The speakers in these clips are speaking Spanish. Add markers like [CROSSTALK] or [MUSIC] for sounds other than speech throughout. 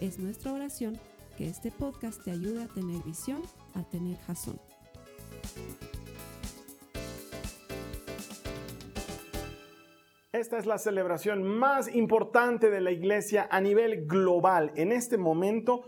Es nuestra oración que este podcast te ayude a tener visión, a tener jazón. Esta es la celebración más importante de la iglesia a nivel global. En este momento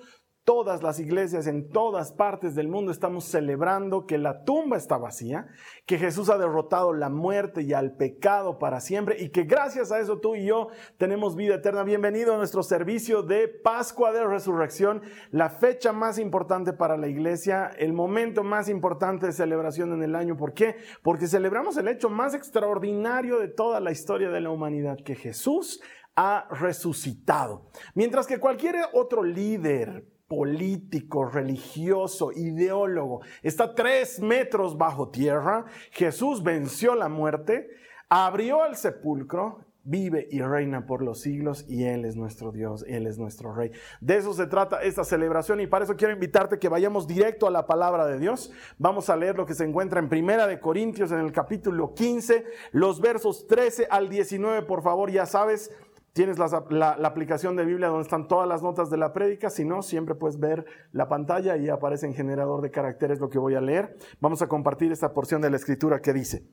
todas las iglesias en todas partes del mundo estamos celebrando que la tumba está vacía, que Jesús ha derrotado la muerte y al pecado para siempre y que gracias a eso tú y yo tenemos vida eterna. Bienvenido a nuestro servicio de Pascua de Resurrección, la fecha más importante para la iglesia, el momento más importante de celebración en el año. ¿Por qué? Porque celebramos el hecho más extraordinario de toda la historia de la humanidad, que Jesús ha resucitado. Mientras que cualquier otro líder, político, religioso, ideólogo, está tres metros bajo tierra. Jesús venció la muerte, abrió el sepulcro, vive y reina por los siglos y Él es nuestro Dios, Él es nuestro Rey. De eso se trata esta celebración y para eso quiero invitarte que vayamos directo a la palabra de Dios. Vamos a leer lo que se encuentra en Primera de Corintios en el capítulo 15, los versos 13 al 19, por favor, ya sabes Tienes la, aplicación de Biblia donde están todas las notas de la prédica. Si no, siempre puedes ver la pantalla y aparece en generador de caracteres lo que voy a leer. Vamos a compartir esta porción de la escritura que dice,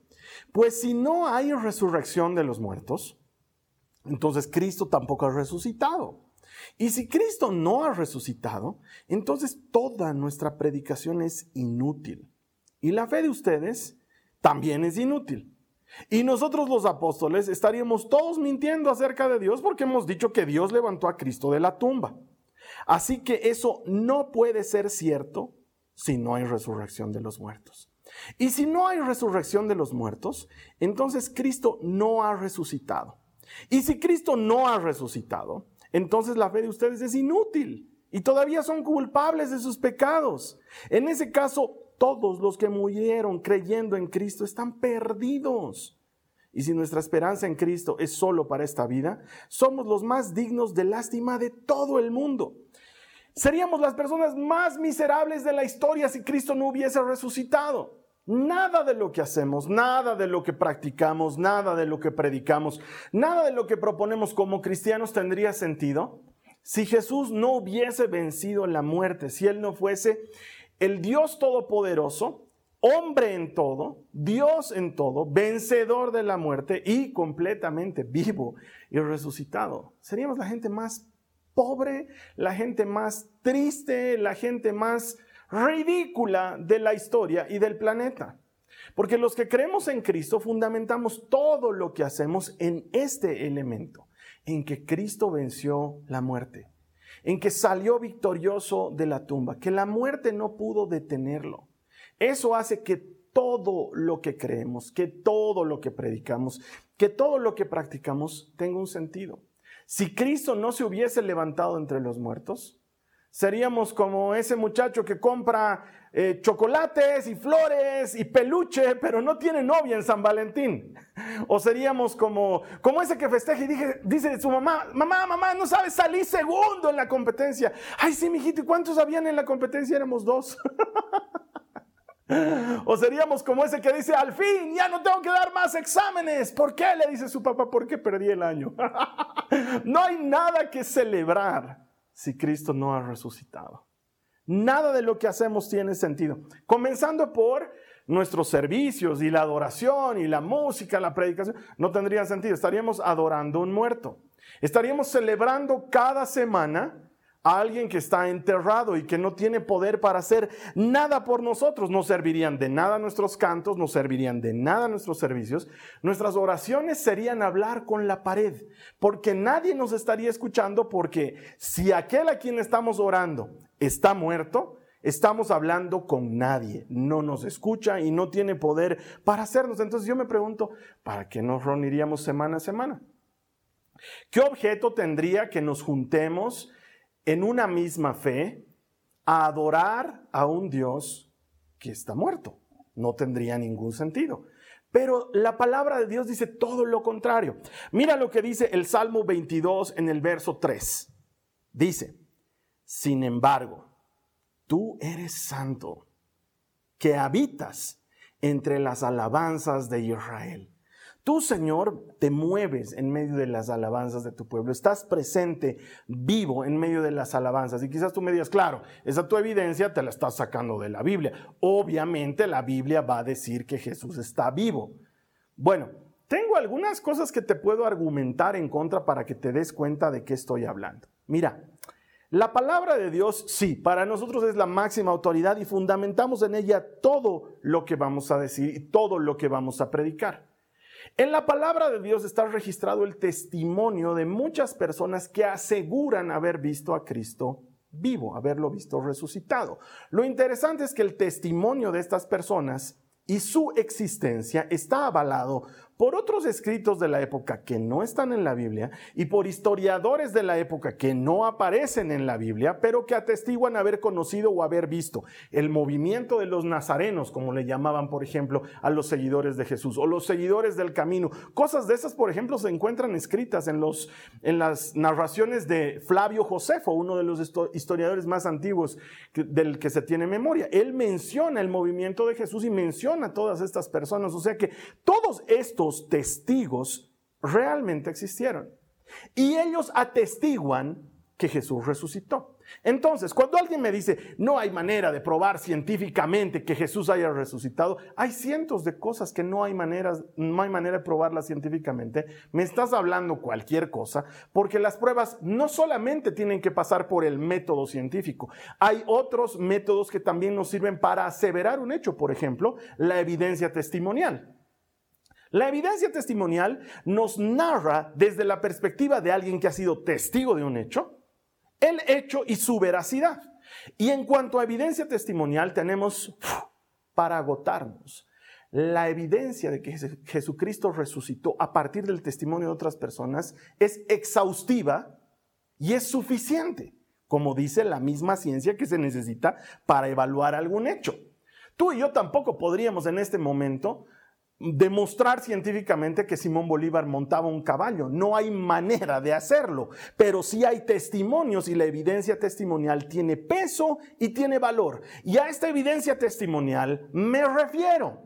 pues si no hay resurrección de los muertos, entonces Cristo tampoco ha resucitado. Y si Cristo no ha resucitado, entonces toda nuestra predicación es inútil. Y la fe de ustedes también es inútil. Y nosotros los apóstoles estaríamos todos mintiendo acerca de Dios porque hemos dicho que Dios levantó a Cristo de la tumba. Así que eso no puede ser cierto si no hay resurrección de los muertos. Y si no hay resurrección de los muertos, entonces Cristo no ha resucitado. Y si Cristo no ha resucitado, entonces la fe de ustedes es inútil y todavía son culpables de sus pecados. En ese caso, todos los que murieron creyendo en Cristo están perdidos. Y si nuestra esperanza en Cristo es solo para esta vida, somos los más dignos de lástima de todo el mundo. Seríamos las personas más miserables de la historia si Cristo no hubiese resucitado. Nada de lo que hacemos, nada de lo que practicamos, nada de lo que predicamos, nada de lo que proponemos como cristianos tendría sentido si Jesús no hubiese vencido la muerte, si Él no fuese el Dios Todopoderoso, hombre en todo, Dios en todo, vencedor de la muerte y completamente vivo y resucitado. Seríamos la gente más pobre, la gente más triste, la gente más ridícula de la historia y del planeta. Porque los que creemos en Cristo fundamentamos todo lo que hacemos en este elemento, en que Cristo venció la muerte en que salió victorioso de la tumba, que la muerte no pudo detenerlo. Eso hace que todo lo que creemos, que todo lo que predicamos, que todo lo que practicamos tenga un sentido. Si Cristo no se hubiese levantado entre los muertos, seríamos como ese muchacho que compra eh, chocolates y flores y peluche, pero no tiene novia en San Valentín. O seríamos como, como ese que festeja y dije, dice su mamá, mamá, mamá, no sabes, salí segundo en la competencia. Ay, sí, mijito, ¿y cuántos habían en la competencia? Éramos dos. [LAUGHS] O seríamos como ese que dice, al fin, ya no tengo que dar más exámenes. ¿Por qué? Le dice su papá, porque perdí el año. [LAUGHS] no hay nada que celebrar si Cristo no ha resucitado. Nada de lo que hacemos tiene sentido. Comenzando por nuestros servicios y la adoración y la música, la predicación, no tendría sentido. Estaríamos adorando un muerto. Estaríamos celebrando cada semana a alguien que está enterrado y que no tiene poder para hacer nada por nosotros. No servirían de nada nuestros cantos, no servirían de nada nuestros servicios. Nuestras oraciones serían hablar con la pared, porque nadie nos estaría escuchando, porque si aquel a quien estamos orando está muerto, estamos hablando con nadie, no nos escucha y no tiene poder para hacernos. Entonces yo me pregunto, ¿para qué nos reuniríamos semana a semana? ¿Qué objeto tendría que nos juntemos? En una misma fe a adorar a un Dios que está muerto. No tendría ningún sentido. Pero la palabra de Dios dice todo lo contrario. Mira lo que dice el Salmo 22 en el verso 3. Dice, sin embargo, tú eres santo, que habitas entre las alabanzas de Israel. Tú, Señor, te mueves en medio de las alabanzas de tu pueblo. Estás presente, vivo en medio de las alabanzas. Y quizás tú me digas, claro, esa tu evidencia te la estás sacando de la Biblia. Obviamente la Biblia va a decir que Jesús está vivo. Bueno, tengo algunas cosas que te puedo argumentar en contra para que te des cuenta de qué estoy hablando. Mira, la palabra de Dios, sí, para nosotros es la máxima autoridad y fundamentamos en ella todo lo que vamos a decir y todo lo que vamos a predicar. En la palabra de Dios está registrado el testimonio de muchas personas que aseguran haber visto a Cristo vivo, haberlo visto resucitado. Lo interesante es que el testimonio de estas personas y su existencia está avalado por otros escritos de la época que no están en la Biblia y por historiadores de la época que no aparecen en la Biblia, pero que atestiguan haber conocido o haber visto el movimiento de los nazarenos, como le llamaban, por ejemplo, a los seguidores de Jesús, o los seguidores del camino. Cosas de esas, por ejemplo, se encuentran escritas en, los, en las narraciones de Flavio Josefo, uno de los historiadores más antiguos del que se tiene memoria. Él menciona el movimiento de Jesús y menciona a todas estas personas. O sea que todos estos testigos realmente existieron. Y ellos atestiguan que Jesús resucitó. Entonces, cuando alguien me dice, no hay manera de probar científicamente que Jesús haya resucitado, hay cientos de cosas que no hay, maneras, no hay manera de probarlas científicamente. Me estás hablando cualquier cosa, porque las pruebas no solamente tienen que pasar por el método científico, hay otros métodos que también nos sirven para aseverar un hecho, por ejemplo, la evidencia testimonial. La evidencia testimonial nos narra desde la perspectiva de alguien que ha sido testigo de un hecho, el hecho y su veracidad. Y en cuanto a evidencia testimonial, tenemos para agotarnos la evidencia de que Jesucristo resucitó a partir del testimonio de otras personas es exhaustiva y es suficiente, como dice la misma ciencia que se necesita para evaluar algún hecho. Tú y yo tampoco podríamos en este momento demostrar científicamente que Simón Bolívar montaba un caballo. No hay manera de hacerlo, pero sí hay testimonios y la evidencia testimonial tiene peso y tiene valor. Y a esta evidencia testimonial me refiero.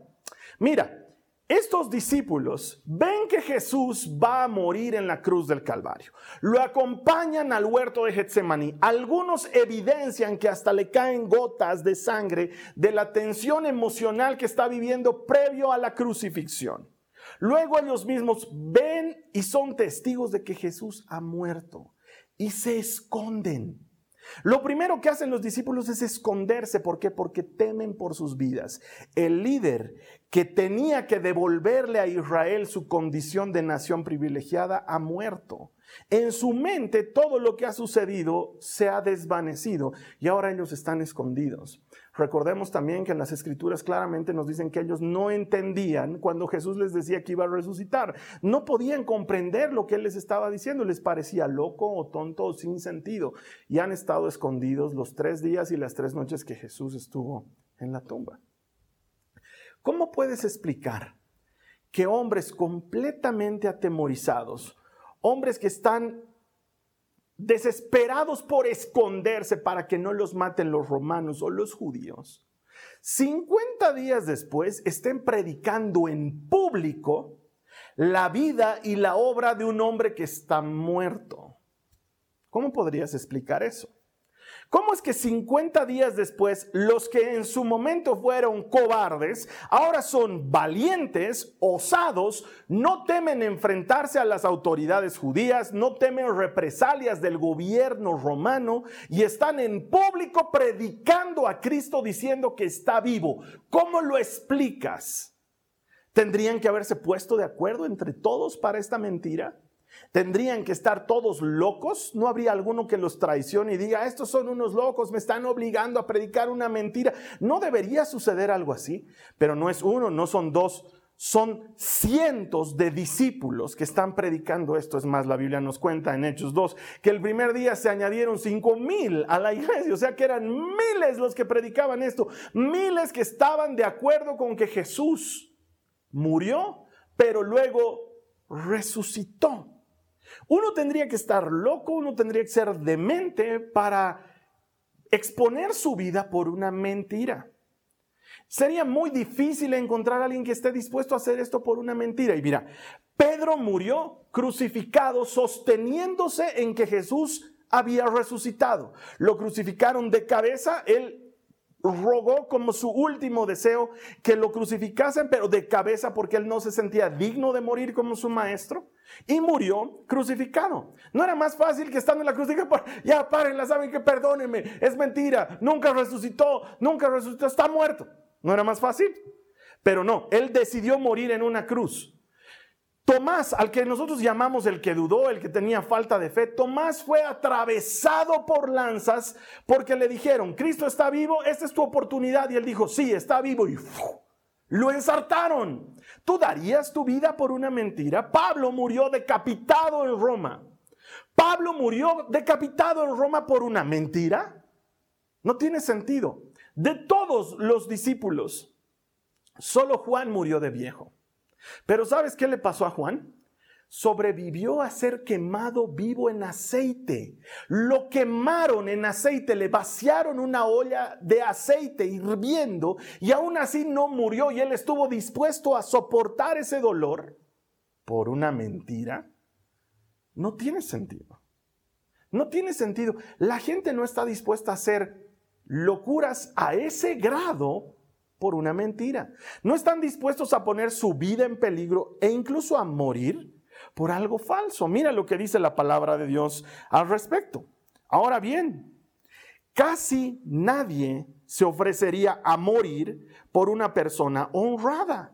Mira, estos discípulos ven que Jesús va a morir en la cruz del Calvario. Lo acompañan al huerto de Getsemaní. Algunos evidencian que hasta le caen gotas de sangre de la tensión emocional que está viviendo previo a la crucifixión. Luego ellos mismos ven y son testigos de que Jesús ha muerto y se esconden. Lo primero que hacen los discípulos es esconderse. ¿Por qué? Porque temen por sus vidas. El líder que tenía que devolverle a Israel su condición de nación privilegiada ha muerto. En su mente todo lo que ha sucedido se ha desvanecido y ahora ellos están escondidos. Recordemos también que en las escrituras claramente nos dicen que ellos no entendían cuando Jesús les decía que iba a resucitar. No podían comprender lo que él les estaba diciendo. Les parecía loco o tonto o sin sentido. Y han estado escondidos los tres días y las tres noches que Jesús estuvo en la tumba. ¿Cómo puedes explicar que hombres completamente atemorizados, hombres que están desesperados por esconderse para que no los maten los romanos o los judíos, 50 días después estén predicando en público la vida y la obra de un hombre que está muerto. ¿Cómo podrías explicar eso? ¿Cómo es que 50 días después los que en su momento fueron cobardes, ahora son valientes, osados, no temen enfrentarse a las autoridades judías, no temen represalias del gobierno romano y están en público predicando a Cristo diciendo que está vivo? ¿Cómo lo explicas? ¿Tendrían que haberse puesto de acuerdo entre todos para esta mentira? ¿Tendrían que estar todos locos? ¿No habría alguno que los traicione y diga, estos son unos locos, me están obligando a predicar una mentira? No debería suceder algo así, pero no es uno, no son dos, son cientos de discípulos que están predicando esto. Es más, la Biblia nos cuenta en Hechos 2 que el primer día se añadieron cinco mil a la iglesia, o sea que eran miles los que predicaban esto, miles que estaban de acuerdo con que Jesús murió, pero luego resucitó. Uno tendría que estar loco, uno tendría que ser demente para exponer su vida por una mentira. Sería muy difícil encontrar a alguien que esté dispuesto a hacer esto por una mentira. Y mira, Pedro murió crucificado sosteniéndose en que Jesús había resucitado. Lo crucificaron de cabeza, él rogó como su último deseo que lo crucificasen, pero de cabeza porque él no se sentía digno de morir como su maestro. Y murió crucificado. No era más fácil que estando en la cruz, diga, ya párenla, saben que perdónenme, es mentira, nunca resucitó, nunca resucitó, está muerto. ¿No era más fácil? Pero no, él decidió morir en una cruz. Tomás, al que nosotros llamamos el que dudó, el que tenía falta de fe, Tomás fue atravesado por lanzas porque le dijeron, Cristo está vivo, esta es tu oportunidad. Y él dijo, sí, está vivo. Y lo ensartaron. ¿Tú darías tu vida por una mentira? Pablo murió decapitado en Roma. Pablo murió decapitado en Roma por una mentira. No tiene sentido. De todos los discípulos, solo Juan murió de viejo. Pero ¿sabes qué le pasó a Juan? Sobrevivió a ser quemado vivo en aceite. Lo quemaron en aceite, le vaciaron una olla de aceite hirviendo y aún así no murió y él estuvo dispuesto a soportar ese dolor por una mentira. No tiene sentido. No tiene sentido. La gente no está dispuesta a ser locuras a ese grado por una mentira. No están dispuestos a poner su vida en peligro e incluso a morir por algo falso. Mira lo que dice la palabra de Dios al respecto. Ahora bien, casi nadie se ofrecería a morir por una persona honrada.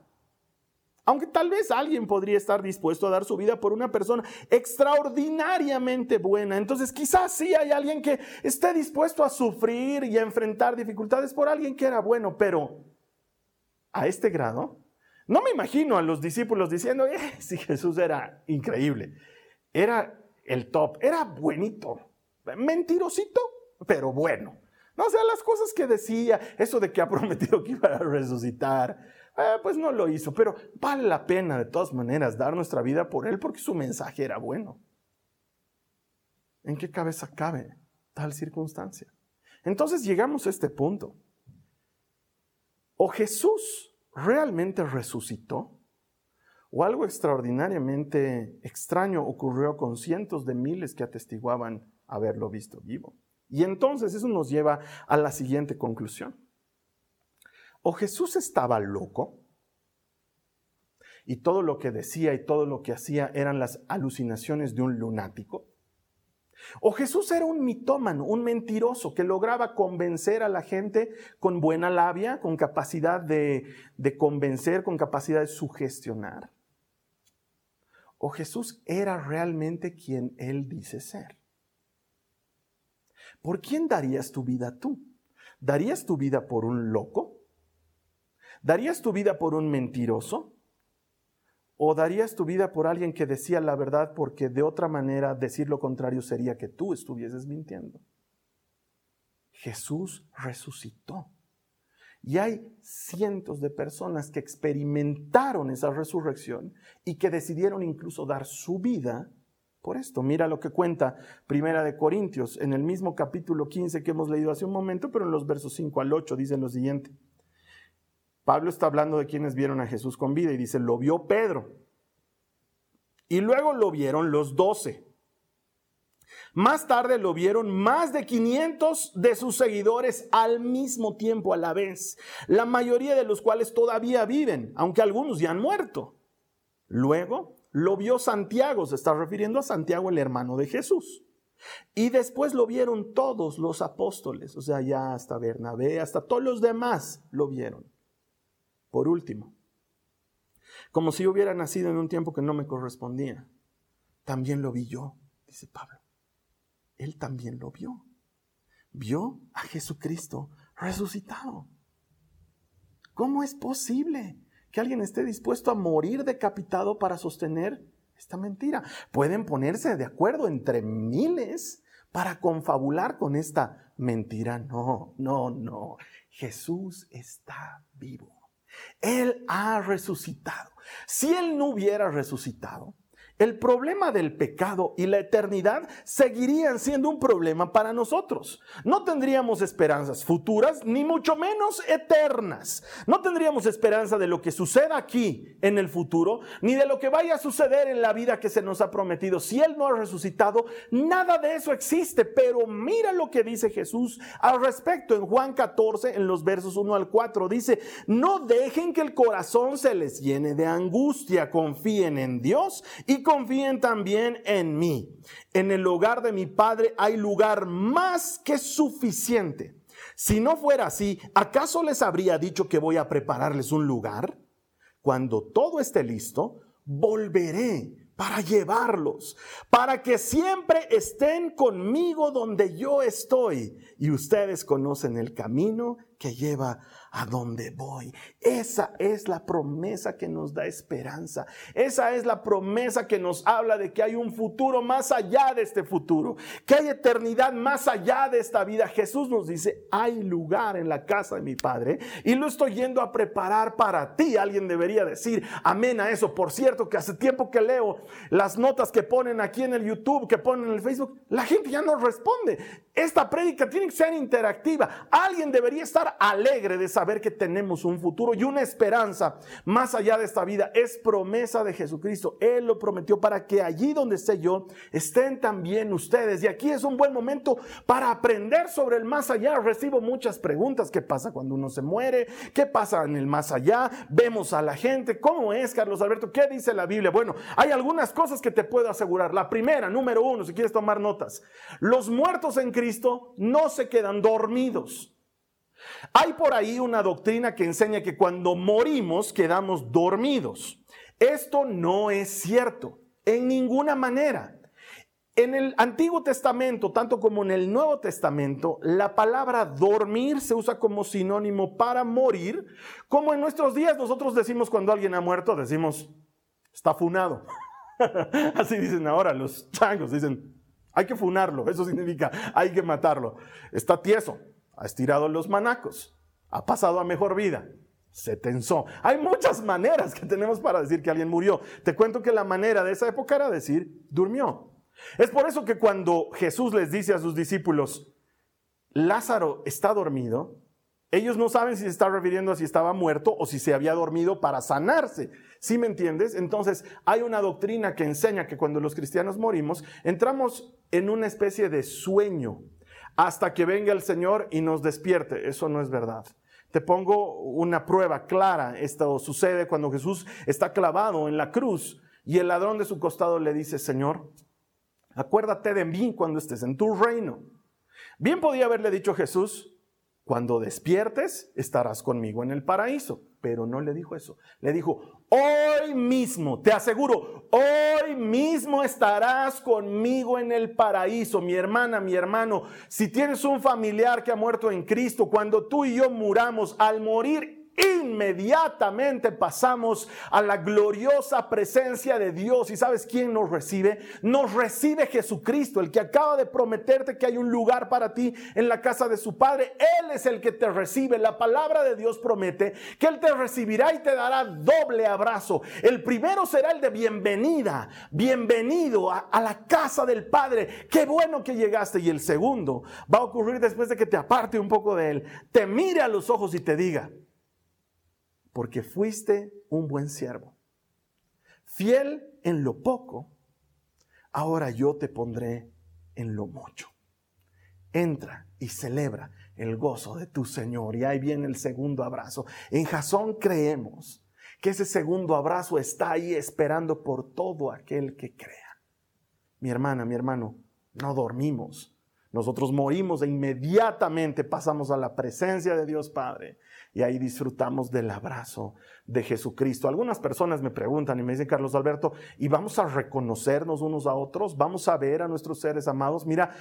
Aunque tal vez alguien podría estar dispuesto a dar su vida por una persona extraordinariamente buena. Entonces quizás sí hay alguien que esté dispuesto a sufrir y a enfrentar dificultades por alguien que era bueno, pero a este grado, no me imagino a los discípulos diciendo, eh, si Jesús era increíble, era el top, era buenito, mentirosito, pero bueno. No, o sea, las cosas que decía, eso de que ha [LAUGHS] prometido que iba a resucitar, eh, pues no lo hizo, pero vale la pena de todas maneras dar nuestra vida por él porque su mensaje era bueno. ¿En qué cabeza cabe tal circunstancia? Entonces llegamos a este punto. O Jesús realmente resucitó, o algo extraordinariamente extraño ocurrió con cientos de miles que atestiguaban haberlo visto vivo. Y entonces eso nos lleva a la siguiente conclusión. O Jesús estaba loco y todo lo que decía y todo lo que hacía eran las alucinaciones de un lunático. O Jesús era un mitómano, un mentiroso que lograba convencer a la gente con buena labia, con capacidad de, de convencer, con capacidad de sugestionar. O Jesús era realmente quien Él dice ser. ¿Por quién darías tu vida tú? ¿Darías tu vida por un loco? ¿Darías tu vida por un mentiroso? ¿O darías tu vida por alguien que decía la verdad porque de otra manera decir lo contrario sería que tú estuvieses mintiendo? Jesús resucitó. Y hay cientos de personas que experimentaron esa resurrección y que decidieron incluso dar su vida por esto. Mira lo que cuenta Primera de Corintios en el mismo capítulo 15 que hemos leído hace un momento, pero en los versos 5 al 8 dicen lo siguiente. Pablo está hablando de quienes vieron a Jesús con vida y dice, lo vio Pedro. Y luego lo vieron los doce. Más tarde lo vieron más de 500 de sus seguidores al mismo tiempo, a la vez, la mayoría de los cuales todavía viven, aunque algunos ya han muerto. Luego lo vio Santiago, se está refiriendo a Santiago, el hermano de Jesús. Y después lo vieron todos los apóstoles, o sea, ya hasta Bernabé, hasta todos los demás lo vieron. Por último, como si hubiera nacido en un tiempo que no me correspondía, también lo vi yo, dice Pablo. Él también lo vio. Vio a Jesucristo resucitado. ¿Cómo es posible que alguien esté dispuesto a morir decapitado para sostener esta mentira. Pueden ponerse de acuerdo entre miles para confabular con esta mentira. No, no, no. Jesús está vivo. Él ha resucitado. Si Él no hubiera resucitado, el problema del pecado y la eternidad seguirían siendo un problema para nosotros. No tendríamos esperanzas futuras, ni mucho menos eternas. No tendríamos esperanza de lo que suceda aquí en el futuro, ni de lo que vaya a suceder en la vida que se nos ha prometido. Si Él no ha resucitado, nada de eso existe. Pero mira lo que dice Jesús al respecto en Juan 14, en los versos 1 al 4. Dice, no dejen que el corazón se les llene de angustia, confíen en Dios y confíen también en mí. En el hogar de mi Padre hay lugar más que suficiente. Si no fuera así, ¿acaso les habría dicho que voy a prepararles un lugar? Cuando todo esté listo, volveré para llevarlos, para que siempre estén conmigo donde yo estoy. Y ustedes conocen el camino que lleva a donde voy. Esa es la promesa que nos da esperanza. Esa es la promesa que nos habla de que hay un futuro más allá de este futuro, que hay eternidad más allá de esta vida. Jesús nos dice, hay lugar en la casa de mi Padre y lo estoy yendo a preparar para ti. Alguien debería decir amén a eso. Por cierto, que hace tiempo que leo las notas que ponen aquí en el YouTube, que ponen en el Facebook, la gente ya no responde. Esta prédica tiene que ser interactiva. Alguien debería estar alegre de saber que tenemos un futuro y una esperanza más allá de esta vida. Es promesa de Jesucristo. Él lo prometió para que allí donde esté yo estén también ustedes. Y aquí es un buen momento para aprender sobre el más allá. Recibo muchas preguntas. ¿Qué pasa cuando uno se muere? ¿Qué pasa en el más allá? Vemos a la gente. ¿Cómo es, Carlos Alberto? ¿Qué dice la Biblia? Bueno, hay algunas cosas que te puedo asegurar. La primera, número uno, si quieres tomar notas. Los muertos en Cristo no se quedan dormidos. Hay por ahí una doctrina que enseña que cuando morimos quedamos dormidos. Esto no es cierto, en ninguna manera. En el Antiguo Testamento, tanto como en el Nuevo Testamento, la palabra dormir se usa como sinónimo para morir, como en nuestros días nosotros decimos cuando alguien ha muerto, decimos, está funado. [LAUGHS] Así dicen ahora los changos, dicen, hay que funarlo, eso significa hay que matarlo. Está tieso, ha estirado los manacos, ha pasado a mejor vida, se tensó. Hay muchas maneras que tenemos para decir que alguien murió. Te cuento que la manera de esa época era decir durmió. Es por eso que cuando Jesús les dice a sus discípulos, Lázaro está dormido, ellos no saben si se está refiriendo a si estaba muerto o si se había dormido para sanarse. ¿Sí me entiendes? Entonces, hay una doctrina que enseña que cuando los cristianos morimos, entramos en una especie de sueño hasta que venga el Señor y nos despierte. Eso no es verdad. Te pongo una prueba clara. Esto sucede cuando Jesús está clavado en la cruz y el ladrón de su costado le dice, Señor, acuérdate de mí cuando estés en tu reino. Bien podía haberle dicho Jesús, cuando despiertes estarás conmigo en el paraíso. Pero no le dijo eso. Le dijo, hoy mismo, te aseguro, hoy mismo estarás conmigo en el paraíso. Mi hermana, mi hermano, si tienes un familiar que ha muerto en Cristo, cuando tú y yo muramos, al morir inmediatamente pasamos a la gloriosa presencia de Dios. ¿Y sabes quién nos recibe? Nos recibe Jesucristo, el que acaba de prometerte que hay un lugar para ti en la casa de su Padre. Él es el que te recibe. La palabra de Dios promete que Él te recibirá y te dará doble abrazo. El primero será el de bienvenida, bienvenido a, la casa del Padre. Qué bueno que llegaste. Y el segundo va a ocurrir después de que te aparte un poco de Él, te mire a los ojos y te diga, porque fuiste un buen siervo. Fiel en lo poco, ahora yo te pondré en lo mucho. Entra y celebra el gozo de tu Señor. Y ahí viene el segundo abrazo. En Jasón creemos que ese segundo abrazo está ahí esperando por todo aquel que crea. Mi hermana, mi hermano, no dormimos. Nosotros morimos e inmediatamente pasamos a la presencia de Dios Padre y ahí disfrutamos del abrazo de Jesucristo. Algunas personas me preguntan y me dicen, Carlos Alberto, ¿y vamos a reconocernos unos a otros? ¿Vamos a ver a nuestros seres amados? Mira,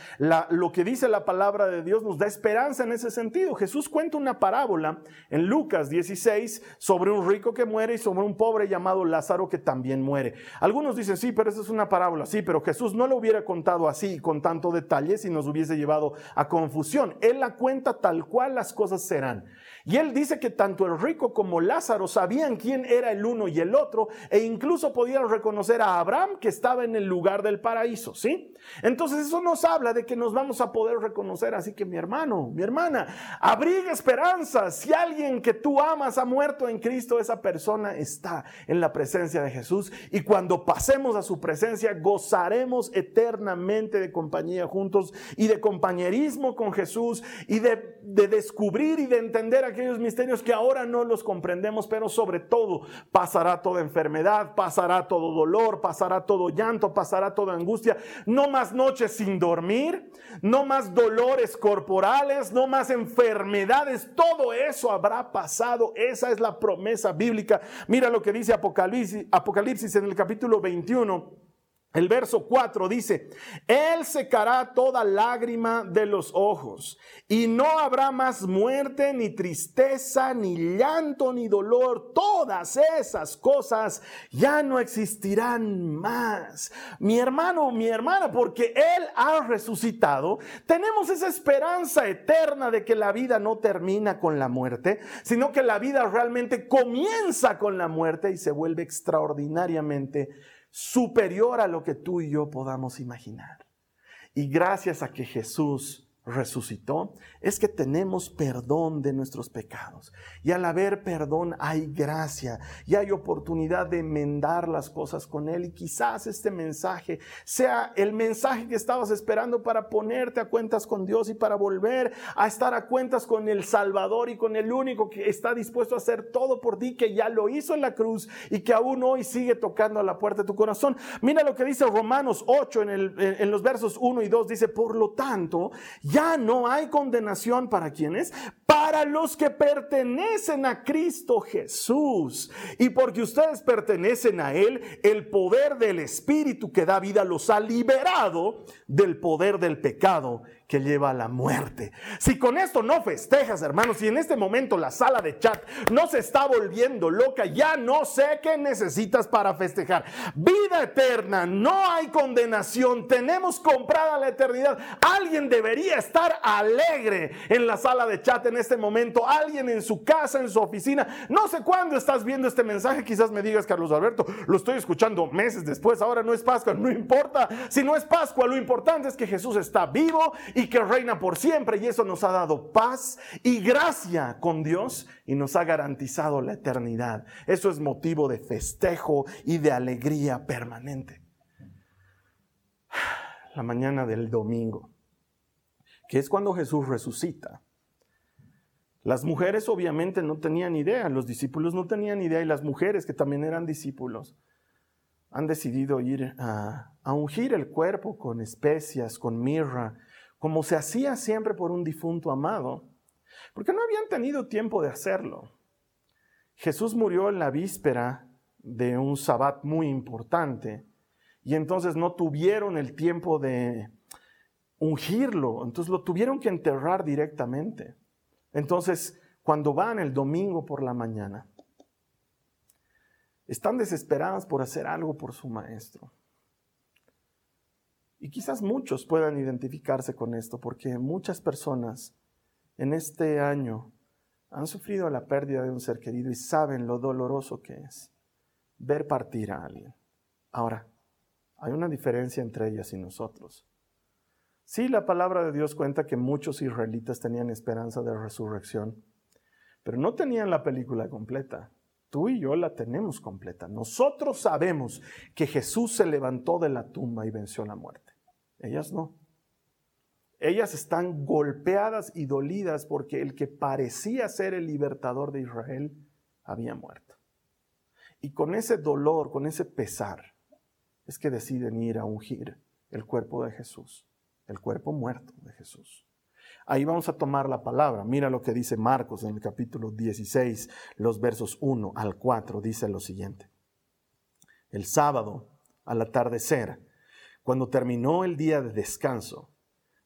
lo que dice la palabra de Dios nos da esperanza en ese sentido. Jesús cuenta una parábola en Lucas 16 sobre un rico que muere y sobre un pobre llamado Lázaro que también muere. Algunos dicen, sí, pero esa es una parábola. Sí, pero Jesús no lo hubiera contado así, con tanto detalle, si nos hubiese llevado a confusión. Él la cuenta tal cual las cosas serán. Y él dice que tanto el rico como Lázaro sabían quién era el uno y el otro e incluso podían reconocer a Abraham que estaba en el lugar del paraíso, ¿sí? Entonces eso nos habla de que nos vamos a poder reconocer, así que mi hermano, mi hermana, abriga esperanza. Si alguien que tú amas ha muerto en Cristo, esa persona está en la presencia de Jesús y cuando pasemos a su presencia gozaremos eternamente de compañía juntos y de compañerismo con Jesús y de, de descubrir y de entender aquellos misterios que ahora no los comprendemos, pero sobre todo pasará toda enfermedad, pasará todo dolor, pasará todo llanto, pasará toda angustia. No más noches sin dormir, no más dolores corporales, no más enfermedades. Todo eso habrá pasado. Esa es la promesa bíblica. Mira lo que dice Apocalipsis, Apocalipsis en el capítulo 21 el verso 4 dice, Él secará toda lágrima de los ojos y no habrá más muerte, ni tristeza, ni llanto, ni dolor. Todas esas cosas ya no existirán más. Mi hermano, mi hermana, porque Él ha resucitado, tenemos esa esperanza eterna de que la vida no termina con la muerte, sino que la vida realmente comienza con la muerte y se vuelve extraordinariamente superior a lo que tú y yo podamos imaginar. Y gracias a que Jesús resucitó, es que tenemos perdón de nuestros pecados. Y al haber perdón hay gracia y hay oportunidad de enmendar las cosas con Él. Y quizás este mensaje sea el mensaje que estabas esperando para ponerte a cuentas con Dios y para volver a estar a cuentas con el Salvador y con el único que está dispuesto a hacer todo por ti, que ya lo hizo en la cruz y que aún hoy sigue tocando a la puerta de tu corazón. Mira lo que dice Romanos 8 en, el, en los versos 1 y 2. Dice, por lo tanto, ya no hay condenación para quienes, para los que pertenecen a Cristo Jesús. Y porque ustedes pertenecen a Él, el poder del Espíritu que da vida los ha liberado del poder del pecado que lleva a la muerte. Si con esto no festejas, hermanos, si en este momento la sala de chat no se está volviendo loca, ya no sé qué necesitas para festejar. Vida eterna, no hay condenación, tenemos comprada la eternidad. Alguien debería estar alegre en la sala de chat en este momento, alguien en su casa, en su oficina. No sé cuándo estás viendo este mensaje, quizás me digas, Carlos Alberto, lo estoy escuchando meses después, ahora no es Pascua, no importa. Si no es Pascua, lo importante es que Jesús está vivo y que reina por siempre y eso nos ha dado paz y gracia con Dios y nos ha garantizado la eternidad. Eso es motivo de festejo y de alegría permanente. La mañana del domingo, que es cuando Jesús resucita. Las mujeres obviamente no tenían idea, los discípulos no tenían idea y las mujeres que también eran discípulos han decidido ir a, a ungir el cuerpo con especias, con mirra, como se hacía siempre por un difunto amado, porque no habían tenido tiempo de hacerlo. Jesús murió en la víspera de un sabbat muy importante y entonces no tuvieron el tiempo de ungirlo, entonces lo tuvieron que enterrar directamente. Entonces, cuando van el domingo por la mañana, están desesperadas por hacer algo por su maestro. Y quizás muchos puedan identificarse con esto, porque muchas personas en este año han sufrido la pérdida de un ser querido y saben lo doloroso que es ver partir a alguien. Ahora, hay una diferencia entre ellas y nosotros. Sí, la palabra de Dios cuenta que muchos israelitas tenían esperanza de resurrección, pero no tenían la película completa. Tú y yo la tenemos completa. Nosotros sabemos que Jesús se levantó de la tumba y venció la muerte. Ellas no. Ellas están golpeadas y dolidas porque el que parecía ser el libertador de Israel había muerto. Y con ese dolor, con ese pesar, es que deciden ir a ungir el cuerpo de Jesús, el cuerpo muerto de Jesús. Ahí vamos a tomar la palabra. Mira lo que dice Marcos en el capítulo 16, los versos 1 al 4. Dice lo siguiente. El sábado, al atardecer, cuando terminó el día de descanso,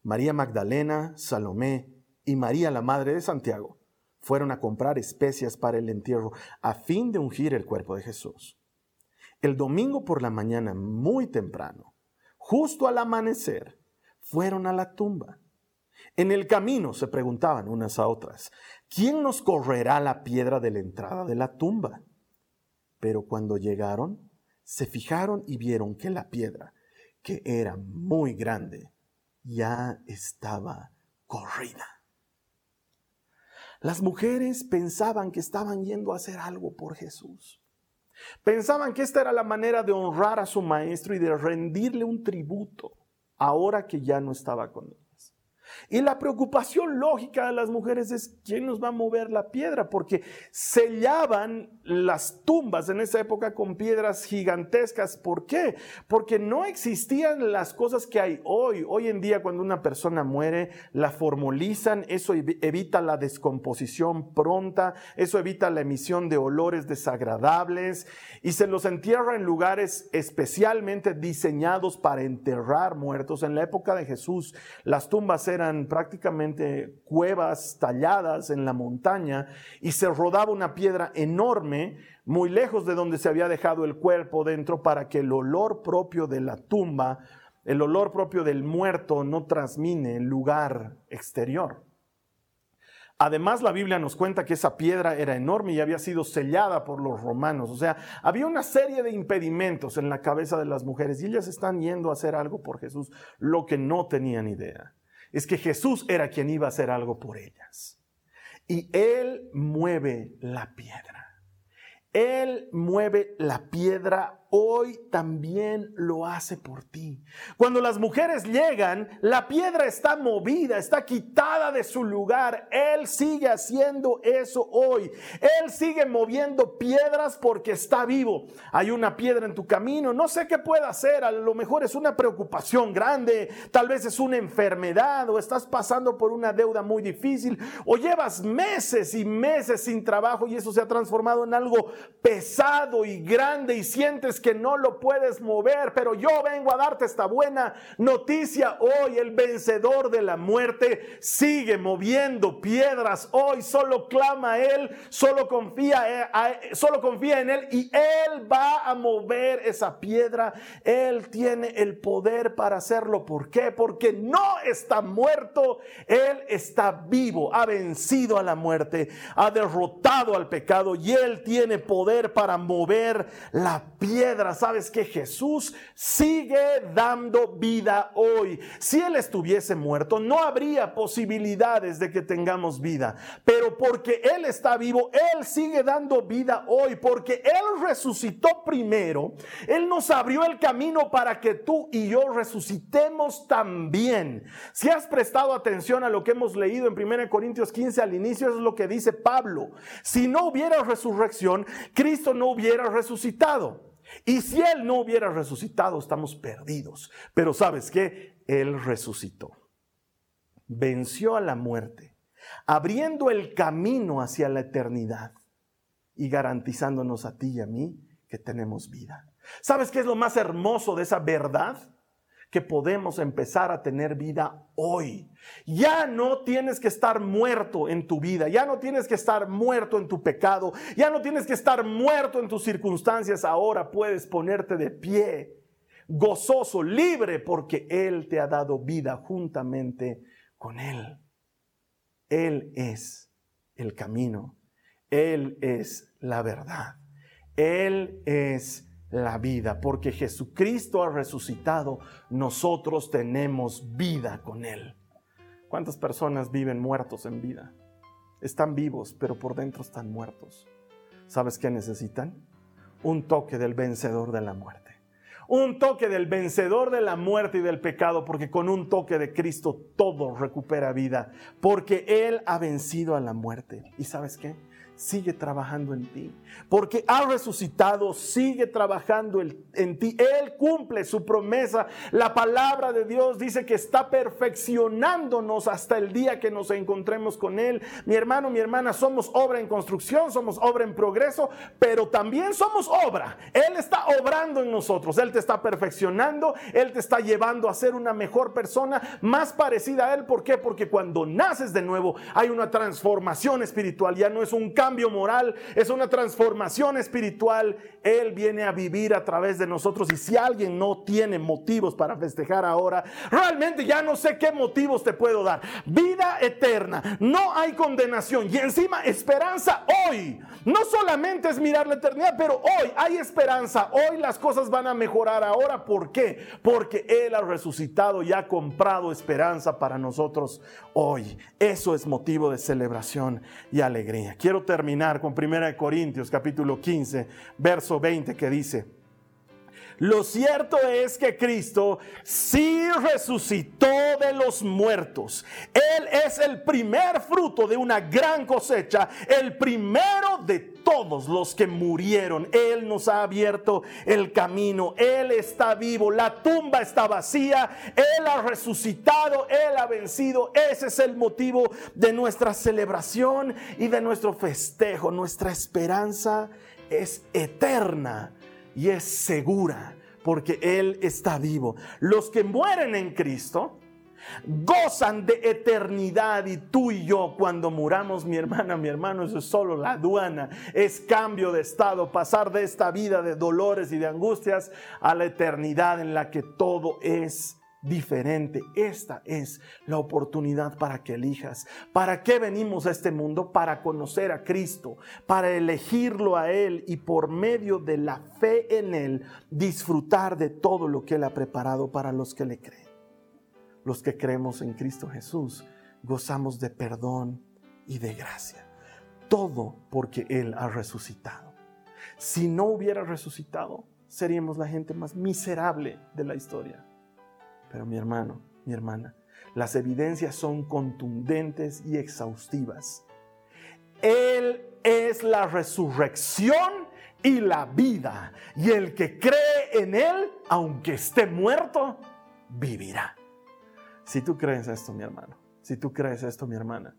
María Magdalena, Salomé y María la Madre de Santiago fueron a comprar especias para el entierro a fin de ungir el cuerpo de Jesús. El domingo por la mañana, muy temprano, justo al amanecer, fueron a la tumba. En el camino se preguntaban unas a otras, ¿quién nos correrá la piedra de la entrada de la tumba? Pero cuando llegaron, se fijaron y vieron que la piedra, que era muy grande, ya estaba corrida. Las mujeres pensaban que estaban yendo a hacer algo por Jesús. Pensaban que esta era la manera de honrar a su maestro y de rendirle un tributo ahora que ya no estaba con él. Y la preocupación lógica de las mujeres es quién nos va a mover la piedra, porque sellaban las tumbas en esa época con piedras gigantescas. ¿Por qué? Porque no existían las cosas que hay hoy. Hoy en día cuando una persona muere, la formalizan, eso evita la descomposición pronta, eso evita la emisión de olores desagradables y se los entierra en lugares especialmente diseñados para enterrar muertos. En la época de Jesús, las tumbas eran prácticamente cuevas talladas en la montaña y se rodaba una piedra enorme muy lejos de donde se había dejado el cuerpo dentro para que el olor propio de la tumba, el olor propio del muerto no transmine el lugar exterior. Además, la Biblia nos cuenta que esa piedra era enorme y había sido sellada por los romanos. O sea, había una serie de impedimentos en la cabeza de las mujeres y ellas están yendo a hacer algo por Jesús, lo que no tenían idea es que Jesús era quien iba a hacer algo por ellas. Y Él mueve la piedra. Él mueve la piedra hoy también lo hace por ti. Cuando las mujeres llegan, la piedra está movida, está quitada de su lugar. Él sigue haciendo eso hoy. Él sigue moviendo piedras porque está vivo. Hay una piedra en tu camino, no sé qué puede hacer, a lo mejor es una preocupación grande, tal vez es una enfermedad o estás pasando por una deuda muy difícil o llevas meses y meses sin trabajo y eso se ha transformado en algo pesado y grande y sientes que no lo puedes mover, pero yo vengo a darte esta buena noticia hoy. El vencedor de la muerte sigue moviendo piedras hoy. Solo clama a Él, solo confía, eh, solo confía en Él y Él va a mover esa piedra. Él tiene el poder para hacerlo. ¿Por qué? Porque no está muerto, Él está vivo, ha vencido a la muerte, ha derrotado al pecado y Él tiene poder para mover la piedra sabes que Jesús sigue dando vida hoy. Si Él estuviese muerto, no habría posibilidades de que tengamos vida. Pero porque Él está vivo, Él sigue dando vida hoy. Porque Él resucitó primero, Él nos abrió el camino para que tú y yo resucitemos también. Si has prestado atención a lo que hemos leído en 1 Corintios 15 al inicio, es lo que dice Pablo. Si no hubiera resurrección, Cristo no hubiera resucitado. Y si Él no hubiera resucitado, estamos perdidos. Pero sabes qué? Él resucitó. Venció a la muerte, abriendo el camino hacia la eternidad y garantizándonos a ti y a mí que tenemos vida. ¿Sabes qué es lo más hermoso de esa verdad? Que podemos empezar a tener vida hoy. Ya no tienes que estar muerto en tu vida, ya no tienes que estar muerto en tu pecado, ya no tienes que estar muerto en tus circunstancias, ahora puedes ponerte de pie, gozoso, libre, porque Él te ha dado vida juntamente con Él. Él es el camino, Él es la verdad, Él es la vida, porque Jesucristo ha resucitado, nosotros tenemos vida con Él. ¿Cuántas personas viven muertos en vida? Están vivos, pero por dentro están muertos. ¿Sabes qué necesitan? Un toque del vencedor de la muerte. Un toque del vencedor de la muerte y del pecado, porque con un toque de Cristo todo recupera vida, porque Él ha vencido a la muerte. ¿Y sabes qué? Sigue trabajando en ti. Porque ha resucitado, sigue trabajando en ti. Él cumple su promesa. La palabra de Dios dice que está perfeccionándonos hasta el día que nos encontremos con Él. Mi hermano, mi hermana, somos obra en construcción, somos obra en progreso, pero también somos obra. Él está obrando en nosotros. Él te está perfeccionando. Él te está llevando a ser una mejor persona, más parecida a Él. ¿Por qué? Porque cuando naces de nuevo hay una transformación espiritual. Ya no es un cambio cambio moral, es una transformación espiritual. Él viene a vivir a través de nosotros. Y si alguien no tiene motivos para festejar ahora, realmente ya no sé qué motivos te puedo dar. Vida eterna, no hay condenación y encima esperanza hoy. No solamente es mirar la eternidad, pero hoy hay esperanza. Hoy las cosas van a mejorar ahora. ¿Por qué? Porque Él ha resucitado y ha comprado esperanza para nosotros hoy. Eso es motivo de celebración y alegría. Quiero terminar con 1 Corintios capítulo 15, verso 20 que dice, lo cierto es que Cristo sí resucitó de los muertos. Él es el primer fruto de una gran cosecha, el primero de todos los que murieron. Él nos ha abierto el camino. Él está vivo. La tumba está vacía. Él ha resucitado. Él ha vencido. Ese es el motivo de nuestra celebración y de nuestro festejo. Nuestra esperanza es eterna y es segura porque Él está vivo. Los que mueren en Cristo gozan de eternidad y tú y yo cuando muramos, mi hermana, mi hermano, eso es solo la aduana, es cambio de estado, pasar de esta vida de dolores y de angustias a la eternidad en la que todo es diferente. Esta es la oportunidad para que elijas. ¿Para qué venimos a este mundo? Para conocer a Cristo, para elegirlo a Él y por medio de la fe en Él disfrutar de todo lo que Él ha preparado para los que le creen. Los que creemos en Cristo Jesús gozamos de perdón y de gracia. Todo porque Él ha resucitado. Si no hubiera resucitado, seríamos la gente más miserable de la historia pero mi hermano, mi hermana, las evidencias son contundentes y exhaustivas. Él es la resurrección y la vida. Y el que cree en Él, aunque esté muerto, vivirá. Si tú crees esto, mi hermano, si tú crees esto, mi hermana,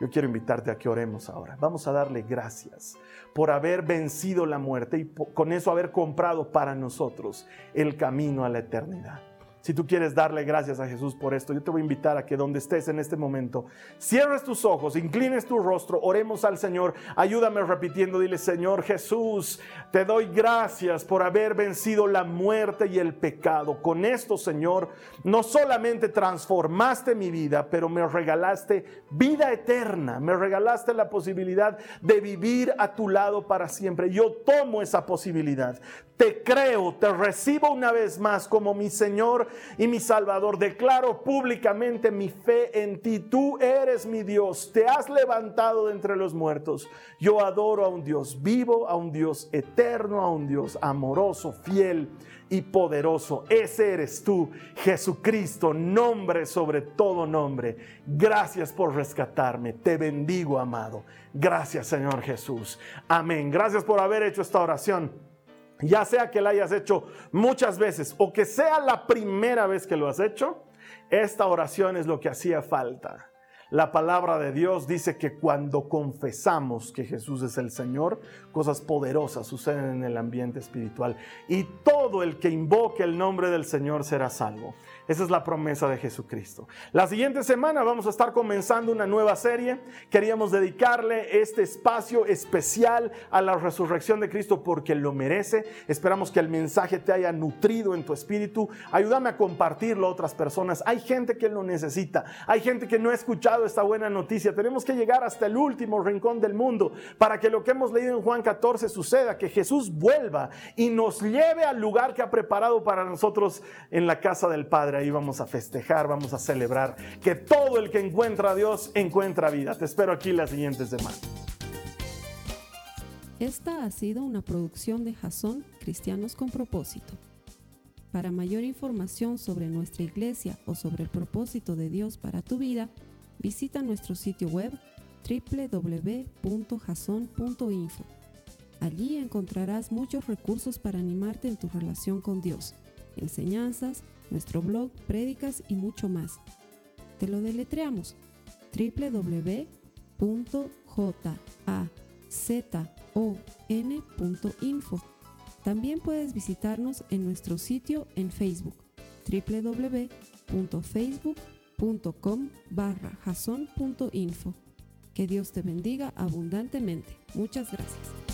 yo quiero invitarte a que oremos ahora. Vamos a darle gracias por haber vencido la muerte y con eso haber comprado para nosotros el camino a la eternidad. Si tú quieres darle gracias a Jesús por esto, yo te voy a invitar a que donde estés en este momento, cierres tus ojos, inclines tu rostro, oremos al Señor. Ayúdame repitiendo, dile, Señor Jesús, te doy gracias por haber vencido la muerte y el pecado. Con esto, Señor, no solamente transformaste mi vida, pero me regalaste vida eterna, me regalaste la posibilidad de vivir a tu lado para siempre. Yo tomo esa posibilidad te creo, te recibo una vez más como mi Señor y mi Salvador. Declaro públicamente mi fe en ti. Tú eres mi Dios. Te has levantado de entre los muertos. Yo adoro a un Dios vivo, a un Dios eterno, a un Dios amoroso, fiel y poderoso. Ese eres tú, Jesucristo, nombre sobre todo nombre. Gracias por rescatarme. Te bendigo, amado. Gracias, Señor Jesús. Amén. Gracias por haber hecho esta oración ya sea que la hayas hecho muchas veces o que sea la primera vez que lo has hecho, esta oración es lo que hacía falta. La palabra de Dios dice que cuando confesamos que Jesús es el Señor, cosas poderosas suceden en el ambiente espiritual y todo el que invoque el nombre del Señor será salvo. Esa es la promesa de Jesucristo. La siguiente semana vamos a estar comenzando una nueva serie. Queríamos dedicarle este espacio especial a la resurrección de Cristo porque lo merece. Esperamos que el mensaje te haya nutrido en tu espíritu. Ayúdame a compartirlo a otras personas. Hay gente que lo necesita. Hay gente que no ha escuchado esta buena noticia. Tenemos que llegar hasta el último rincón del mundo para que lo que hemos leído en Juan 14 suceda, que Jesús vuelva y nos lleve al lugar que ha preparado para nosotros en la casa del Padre ahí vamos a festejar, vamos a celebrar que todo el que encuentra a Dios encuentra vida. Te espero aquí la siguiente semana. Esta ha sido una producción de Jason Cristianos con Propósito. Para mayor información sobre nuestra iglesia o sobre el propósito de Dios para tu vida, visita nuestro sitio web www.jason.info. Allí encontrarás muchos recursos para animarte en tu relación con Dios, enseñanzas, nuestro blog, prédicas y mucho más. Te lo deletreamos www.jazon.info. También puedes visitarnos en nuestro sitio en Facebook www.facebook.com barra Que Dios te bendiga abundantemente. Muchas gracias.